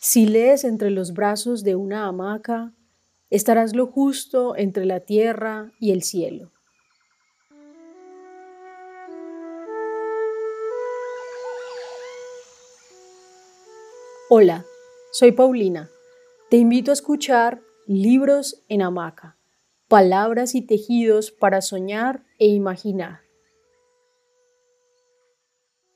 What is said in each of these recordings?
Si lees entre los brazos de una hamaca, estarás lo justo entre la tierra y el cielo. Hola, soy Paulina. Te invito a escuchar Libros en Hamaca, palabras y tejidos para soñar e imaginar.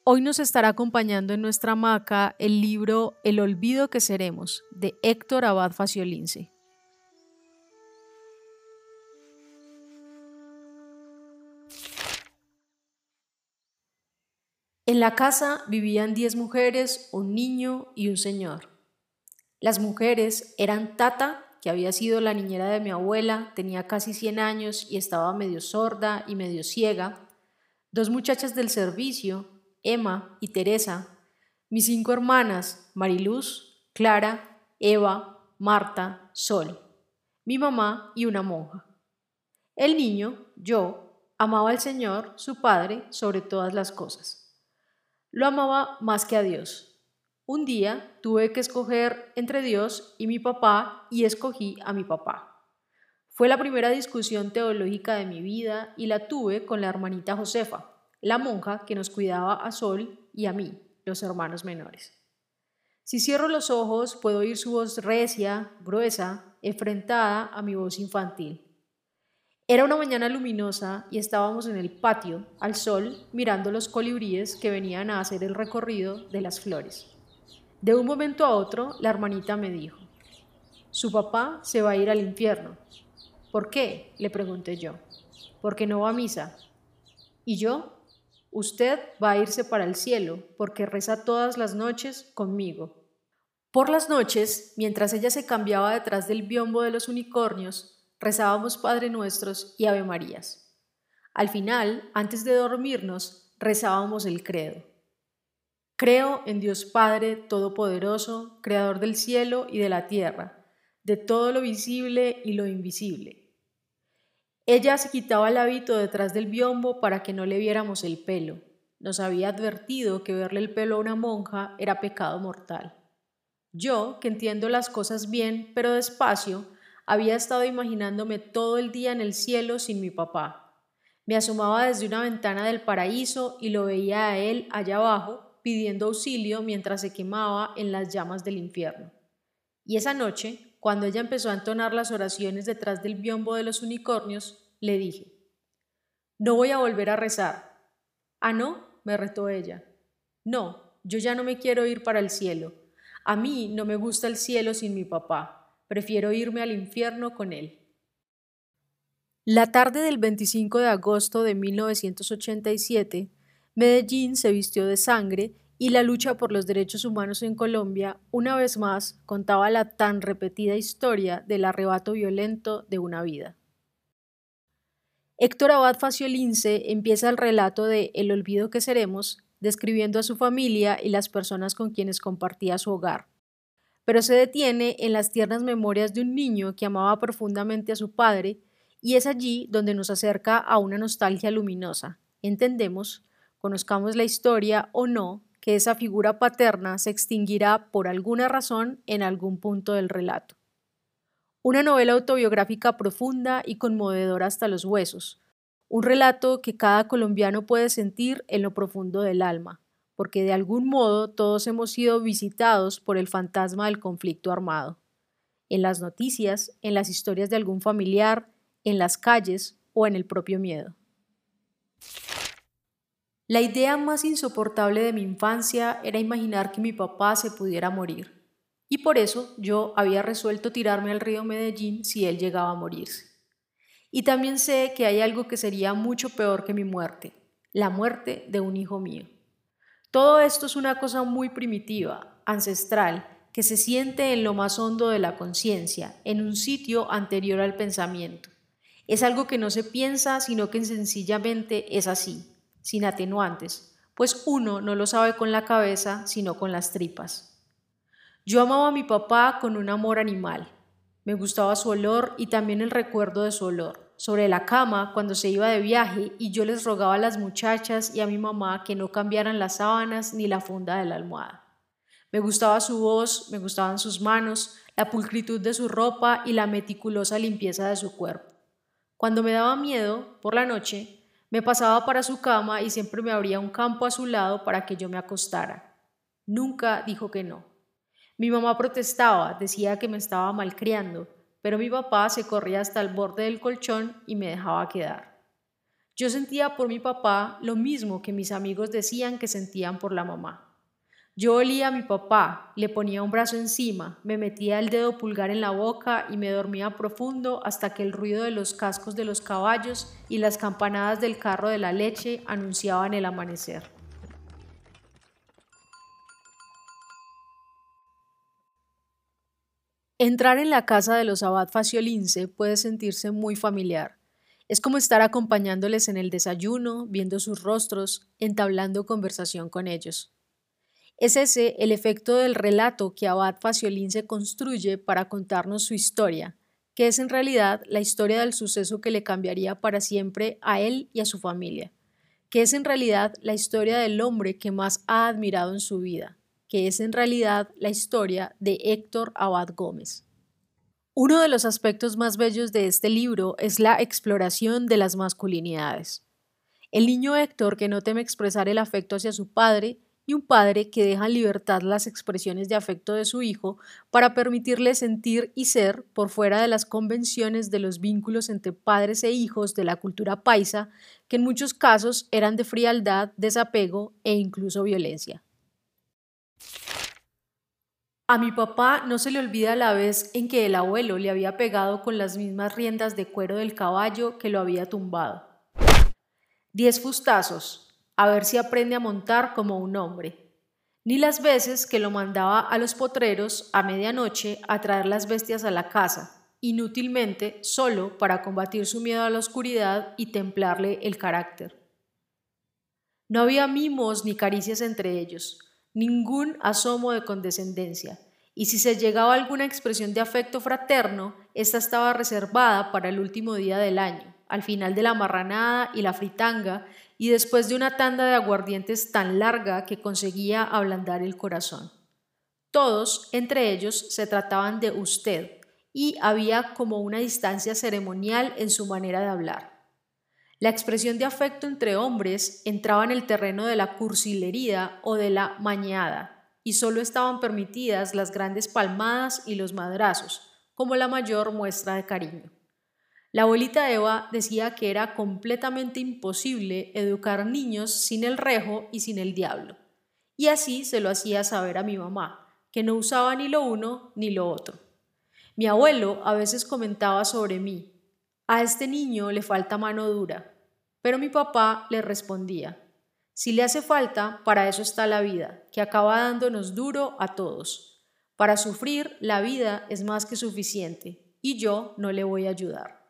Hoy nos estará acompañando en nuestra hamaca el libro El olvido que seremos, de Héctor Abad Faciolince. En la casa vivían diez mujeres, un niño y un señor. Las mujeres eran Tata, que había sido la niñera de mi abuela, tenía casi 100 años y estaba medio sorda y medio ciega, dos muchachas del servicio, Emma y Teresa, mis cinco hermanas, Mariluz, Clara, Eva, Marta, Sol, mi mamá y una monja. El niño, yo, amaba al Señor, su Padre, sobre todas las cosas. Lo amaba más que a Dios. Un día tuve que escoger entre Dios y mi papá y escogí a mi papá. Fue la primera discusión teológica de mi vida y la tuve con la hermanita Josefa, la monja que nos cuidaba a Sol y a mí, los hermanos menores. Si cierro los ojos, puedo oír su voz recia, gruesa, enfrentada a mi voz infantil. Era una mañana luminosa y estábamos en el patio, al sol, mirando los colibríes que venían a hacer el recorrido de las flores. De un momento a otro, la hermanita me dijo, su papá se va a ir al infierno. ¿Por qué? le pregunté yo. Porque no va a misa. ¿Y yo? Usted va a irse para el cielo porque reza todas las noches conmigo. Por las noches, mientras ella se cambiaba detrás del biombo de los unicornios, rezábamos Padre Nuestros y Ave Marías. Al final, antes de dormirnos, rezábamos el credo. Creo en Dios Padre Todopoderoso, Creador del cielo y de la tierra, de todo lo visible y lo invisible ella se quitaba el hábito detrás del biombo para que no le viéramos el pelo. Nos había advertido que verle el pelo a una monja era pecado mortal. Yo, que entiendo las cosas bien, pero despacio, había estado imaginándome todo el día en el cielo sin mi papá. Me asomaba desde una ventana del paraíso y lo veía a él allá abajo pidiendo auxilio mientras se quemaba en las llamas del infierno. Y esa noche, cuando ella empezó a entonar las oraciones detrás del biombo de los unicornios, le dije, no voy a volver a rezar. Ah, no, me retó ella. No, yo ya no me quiero ir para el cielo. A mí no me gusta el cielo sin mi papá. Prefiero irme al infierno con él. La tarde del 25 de agosto de 1987, Medellín se vistió de sangre y la lucha por los derechos humanos en Colombia, una vez más, contaba la tan repetida historia del arrebato violento de una vida. Héctor Abad Faciolince empieza el relato de El olvido que seremos, describiendo a su familia y las personas con quienes compartía su hogar. Pero se detiene en las tiernas memorias de un niño que amaba profundamente a su padre, y es allí donde nos acerca a una nostalgia luminosa. Entendemos, conozcamos la historia o no, que esa figura paterna se extinguirá por alguna razón en algún punto del relato. Una novela autobiográfica profunda y conmovedora hasta los huesos, un relato que cada colombiano puede sentir en lo profundo del alma, porque de algún modo todos hemos sido visitados por el fantasma del conflicto armado. En las noticias, en las historias de algún familiar, en las calles o en el propio miedo. La idea más insoportable de mi infancia era imaginar que mi papá se pudiera morir, y por eso yo había resuelto tirarme al río Medellín si él llegaba a morirse. Y también sé que hay algo que sería mucho peor que mi muerte, la muerte de un hijo mío. Todo esto es una cosa muy primitiva, ancestral, que se siente en lo más hondo de la conciencia, en un sitio anterior al pensamiento. Es algo que no se piensa, sino que sencillamente es así sin atenuantes, pues uno no lo sabe con la cabeza, sino con las tripas. Yo amaba a mi papá con un amor animal. Me gustaba su olor y también el recuerdo de su olor. Sobre la cama, cuando se iba de viaje, y yo les rogaba a las muchachas y a mi mamá que no cambiaran las sábanas ni la funda de la almohada. Me gustaba su voz, me gustaban sus manos, la pulcritud de su ropa y la meticulosa limpieza de su cuerpo. Cuando me daba miedo, por la noche, me pasaba para su cama y siempre me abría un campo a su lado para que yo me acostara. Nunca dijo que no. Mi mamá protestaba, decía que me estaba malcriando, pero mi papá se corría hasta el borde del colchón y me dejaba quedar. Yo sentía por mi papá lo mismo que mis amigos decían que sentían por la mamá. Yo olía a mi papá, le ponía un brazo encima, me metía el dedo pulgar en la boca y me dormía profundo hasta que el ruido de los cascos de los caballos y las campanadas del carro de la leche anunciaban el amanecer. Entrar en la casa de los abad Faciolince puede sentirse muy familiar. Es como estar acompañándoles en el desayuno, viendo sus rostros, entablando conversación con ellos. Es ese el efecto del relato que Abad Faciolince construye para contarnos su historia, que es en realidad la historia del suceso que le cambiaría para siempre a él y a su familia, que es en realidad la historia del hombre que más ha admirado en su vida, que es en realidad la historia de Héctor Abad Gómez. Uno de los aspectos más bellos de este libro es la exploración de las masculinidades. El niño Héctor que no teme expresar el afecto hacia su padre y un padre que deja en libertad las expresiones de afecto de su hijo para permitirle sentir y ser por fuera de las convenciones de los vínculos entre padres e hijos de la cultura paisa, que en muchos casos eran de frialdad, desapego e incluso violencia. A mi papá no se le olvida la vez en que el abuelo le había pegado con las mismas riendas de cuero del caballo que lo había tumbado. Diez fustazos, a ver si aprende a montar como un hombre. Ni las veces que lo mandaba a los potreros a medianoche a traer las bestias a la casa, inútilmente solo para combatir su miedo a la oscuridad y templarle el carácter. No había mimos ni caricias entre ellos, ningún asomo de condescendencia, y si se llegaba alguna expresión de afecto fraterno, ésta estaba reservada para el último día del año, al final de la marranada y la fritanga, y después de una tanda de aguardientes tan larga que conseguía ablandar el corazón. Todos, entre ellos, se trataban de usted, y había como una distancia ceremonial en su manera de hablar. La expresión de afecto entre hombres entraba en el terreno de la cursilería o de la mañada, y solo estaban permitidas las grandes palmadas y los madrazos, como la mayor muestra de cariño. La abuelita Eva decía que era completamente imposible educar niños sin el rejo y sin el diablo, y así se lo hacía saber a mi mamá, que no usaba ni lo uno ni lo otro. Mi abuelo a veces comentaba sobre mí, a este niño le falta mano dura, pero mi papá le respondía, si le hace falta, para eso está la vida, que acaba dándonos duro a todos. Para sufrir, la vida es más que suficiente, y yo no le voy a ayudar.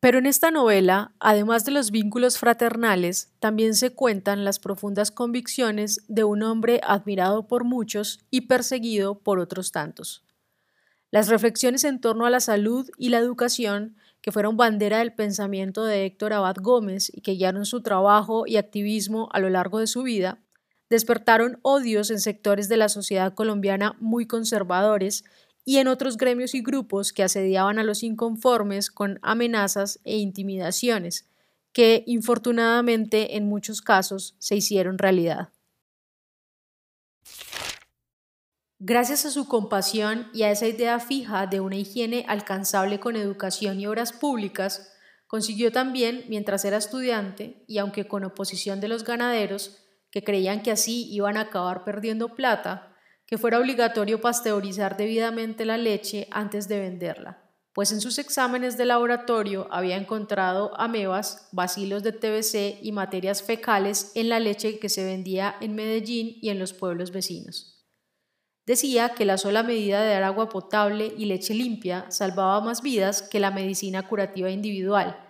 Pero en esta novela, además de los vínculos fraternales, también se cuentan las profundas convicciones de un hombre admirado por muchos y perseguido por otros tantos. Las reflexiones en torno a la salud y la educación que fueron bandera del pensamiento de Héctor Abad Gómez y que guiaron su trabajo y activismo a lo largo de su vida, despertaron odios en sectores de la sociedad colombiana muy conservadores y en otros gremios y grupos que asediaban a los inconformes con amenazas e intimidaciones, que infortunadamente en muchos casos se hicieron realidad. Gracias a su compasión y a esa idea fija de una higiene alcanzable con educación y obras públicas, consiguió también, mientras era estudiante, y aunque con oposición de los ganaderos, que creían que así iban a acabar perdiendo plata, que fuera obligatorio pasteurizar debidamente la leche antes de venderla, pues en sus exámenes de laboratorio había encontrado amebas, bacilos de TBC y materias fecales en la leche que se vendía en Medellín y en los pueblos vecinos. Decía que la sola medida de dar agua potable y leche limpia salvaba más vidas que la medicina curativa individual,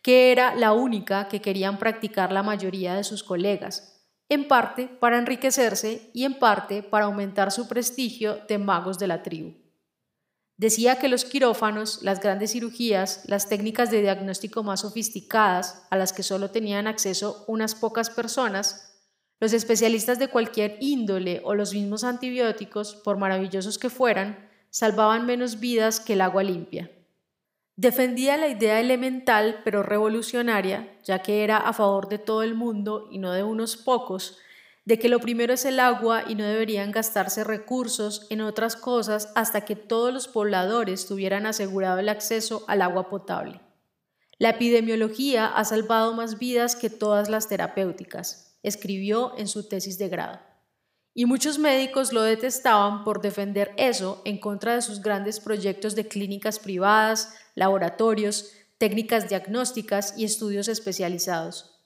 que era la única que querían practicar la mayoría de sus colegas, en parte para enriquecerse y en parte para aumentar su prestigio de magos de la tribu. Decía que los quirófanos, las grandes cirugías, las técnicas de diagnóstico más sofisticadas, a las que solo tenían acceso unas pocas personas, Los especialistas de cualquier índole o los mismos antibióticos, por maravillosos que fueran, salvaban menos vidas que el agua limpia. Defendía la idea elemental pero revolucionaria, ya que era a favor de todo el mundo y no de unos pocos, de que lo primero es el agua y no deberían gastarse recursos en otras cosas hasta que todos los pobladores tuvieran asegurado el acceso al agua potable. La epidemiología ha salvado más vidas que todas las terapéuticas, escribió en su tesis de grado. Y muchos médicos lo detestaban por defender eso en contra de sus grandes proyectos de clínicas privadas, laboratorios, técnicas diagnósticas y estudios especializados.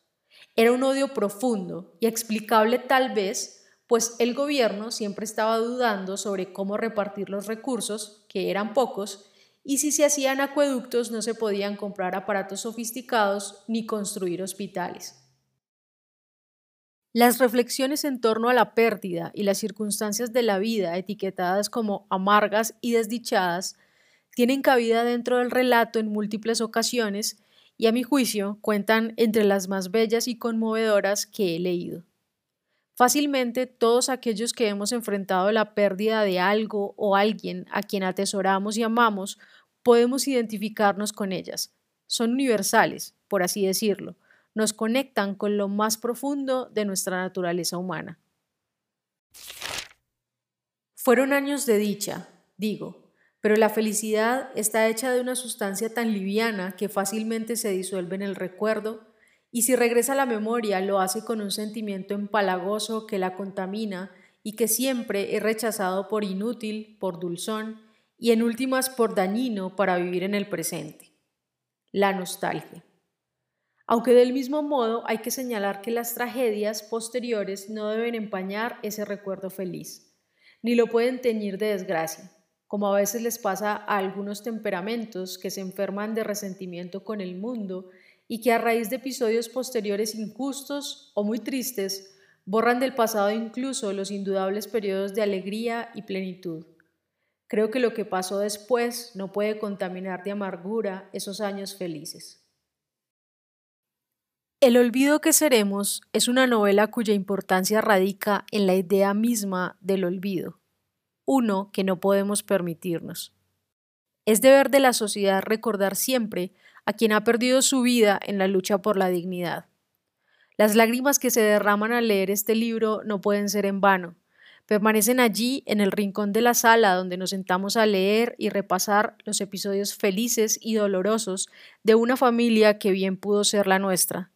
Era un odio profundo y explicable tal vez, pues el gobierno siempre estaba dudando sobre cómo repartir los recursos, que eran pocos, y si se hacían acueductos no se podían comprar aparatos sofisticados ni construir hospitales. Las reflexiones en torno a la pérdida y las circunstancias de la vida, etiquetadas como amargas y desdichadas, tienen cabida dentro del relato en múltiples ocasiones y a mi juicio cuentan entre las más bellas y conmovedoras que he leído. Fácilmente todos aquellos que hemos enfrentado la pérdida de algo o alguien a quien atesoramos y amamos podemos identificarnos con ellas. Son universales, por así decirlo, nos conectan con lo más profundo de nuestra naturaleza humana. Fueron años de dicha, digo, pero la felicidad está hecha de una sustancia tan liviana que fácilmente se disuelve en el recuerdo, y si regresa a la memoria lo hace con un sentimiento empalagoso que la contamina y que siempre es rechazado por inútil, por dulzón y en últimas por dañino para vivir en el presente. La nostalgia. Aunque del mismo modo hay que señalar que las tragedias posteriores no deben empañar ese recuerdo feliz, ni lo pueden teñir de desgracia, como a veces les pasa a algunos temperamentos que se enferman de resentimiento con el mundo y que a raíz de episodios posteriores injustos o muy tristes borran del pasado incluso los indudables periodos de alegría y plenitud. Creo que lo que pasó después no puede contaminar de amargura esos años felices. El olvido que seremos es una novela cuya importancia radica en la idea misma del olvido, uno que no podemos permitirnos. Es deber de la sociedad recordar siempre a quien ha perdido su vida en la lucha por la dignidad. Las lágrimas que se derraman al leer este libro no pueden ser en vano, permanecen allí en el rincón de la sala donde nos sentamos a leer y repasar los episodios felices y dolorosos de una familia que bien pudo ser la nuestra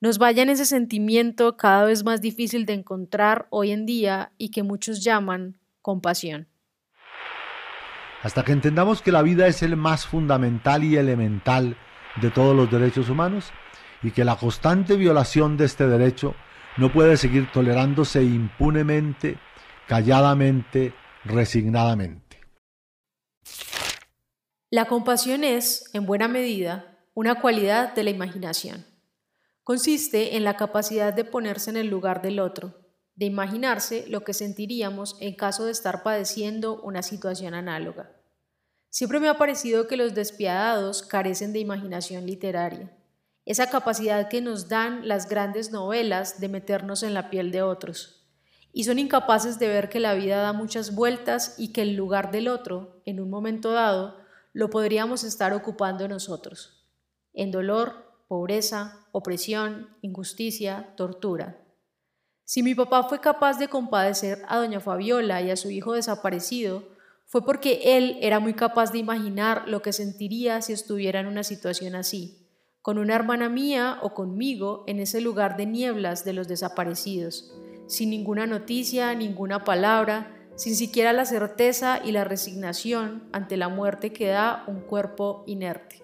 nos vaya en ese sentimiento cada vez más difícil de encontrar hoy en día y que muchos llaman compasión. Hasta que entendamos que la vida es el más fundamental y elemental de todos los derechos humanos y que la constante violación de este derecho no puede seguir tolerándose impunemente, calladamente, resignadamente. La compasión es, en buena medida, una cualidad de la imaginación. Consiste en la capacidad de ponerse en el lugar del otro, de imaginarse lo que sentiríamos en caso de estar padeciendo una situación análoga. Siempre me ha parecido que los despiadados carecen de imaginación literaria, esa capacidad que nos dan las grandes novelas de meternos en la piel de otros, y son incapaces de ver que la vida da muchas vueltas y que el lugar del otro, en un momento dado, lo podríamos estar ocupando nosotros, en dolor, pobreza, opresión, injusticia, tortura. Si mi papá fue capaz de compadecer a doña Fabiola y a su hijo desaparecido, fue porque él era muy capaz de imaginar lo que sentiría si estuviera en una situación así, con una hermana mía o conmigo en ese lugar de nieblas de los desaparecidos, sin ninguna noticia, ninguna palabra, sin siquiera la certeza y la resignación ante la muerte que da un cuerpo inerte.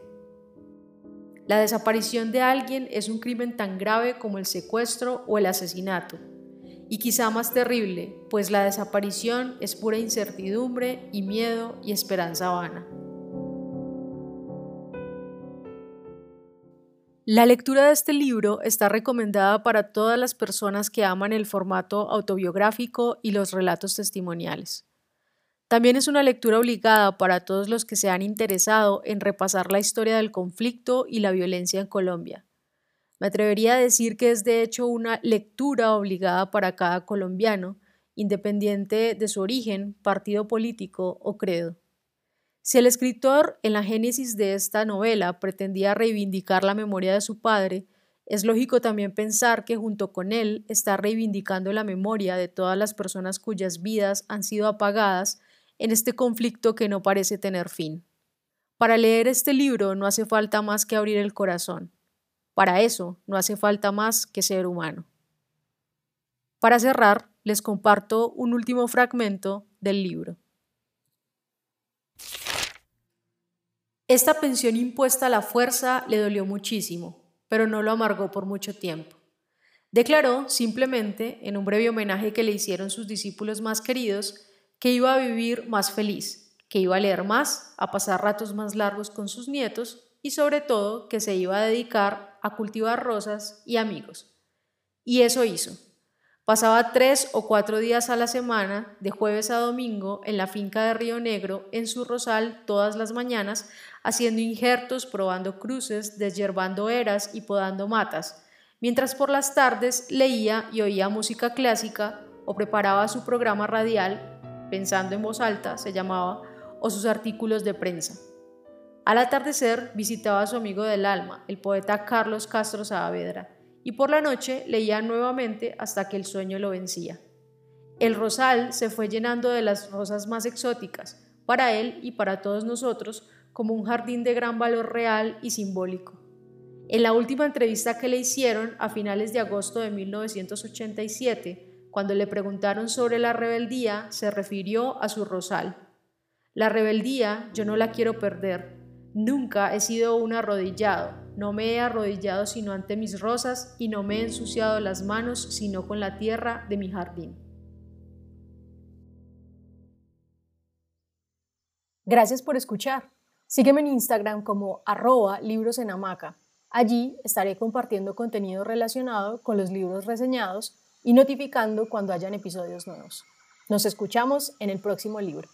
La desaparición de alguien es un crimen tan grave como el secuestro o el asesinato, y quizá más terrible, pues la desaparición es pura incertidumbre y miedo y esperanza vana. La lectura de este libro está recomendada para todas las personas que aman el formato autobiográfico y los relatos testimoniales. También es una lectura obligada para todos los que se han interesado en repasar la historia del conflicto y la violencia en Colombia. Me atrevería a decir que es de hecho una lectura obligada para cada colombiano, independiente de su origen, partido político o credo. Si el escritor, en la génesis de esta novela, pretendía reivindicar la memoria de su padre, es lógico también pensar que junto con él está reivindicando la memoria de todas las personas cuyas vidas han sido apagadas en este conflicto que no parece tener fin. Para leer este libro no hace falta más que abrir el corazón. Para eso no hace falta más que ser humano. Para cerrar, les comparto un último fragmento del libro. Esta pensión impuesta a la fuerza le dolió muchísimo, pero no lo amargó por mucho tiempo. Declaró simplemente, en un breve homenaje que le hicieron sus discípulos más queridos, que iba a vivir más feliz, que iba a leer más, a pasar ratos más largos con sus nietos y sobre todo que se iba a dedicar a cultivar rosas y amigos. Y eso hizo. Pasaba tres o cuatro días a la semana, de jueves a domingo, en la finca de Río Negro, en su rosal, todas las mañanas, haciendo injertos, probando cruces, desyerbando eras y podando matas, mientras por las tardes leía y oía música clásica o preparaba su programa radial, pensando en voz alta, se llamaba, o sus artículos de prensa. Al atardecer visitaba a su amigo del alma, el poeta Carlos Castro Saavedra, y por la noche leía nuevamente hasta que el sueño lo vencía. El rosal se fue llenando de las rosas más exóticas, para él y para todos nosotros, como un jardín de gran valor real y simbólico. En la última entrevista que le hicieron a finales de agosto de 1987, cuando le preguntaron sobre la rebeldía, se refirió a su rosal. La rebeldía yo no la quiero perder, Nunca he sido un arrodillado, no me he arrodillado sino ante mis rosas y no me he ensuciado las manos sino con la tierra de mi jardín. Gracias por escuchar. Sígueme en Instagram como arroba libros en hamaca. Allí estaré compartiendo contenido relacionado con los libros reseñados y notificando cuando hayan episodios nuevos. Nos escuchamos en el próximo libro.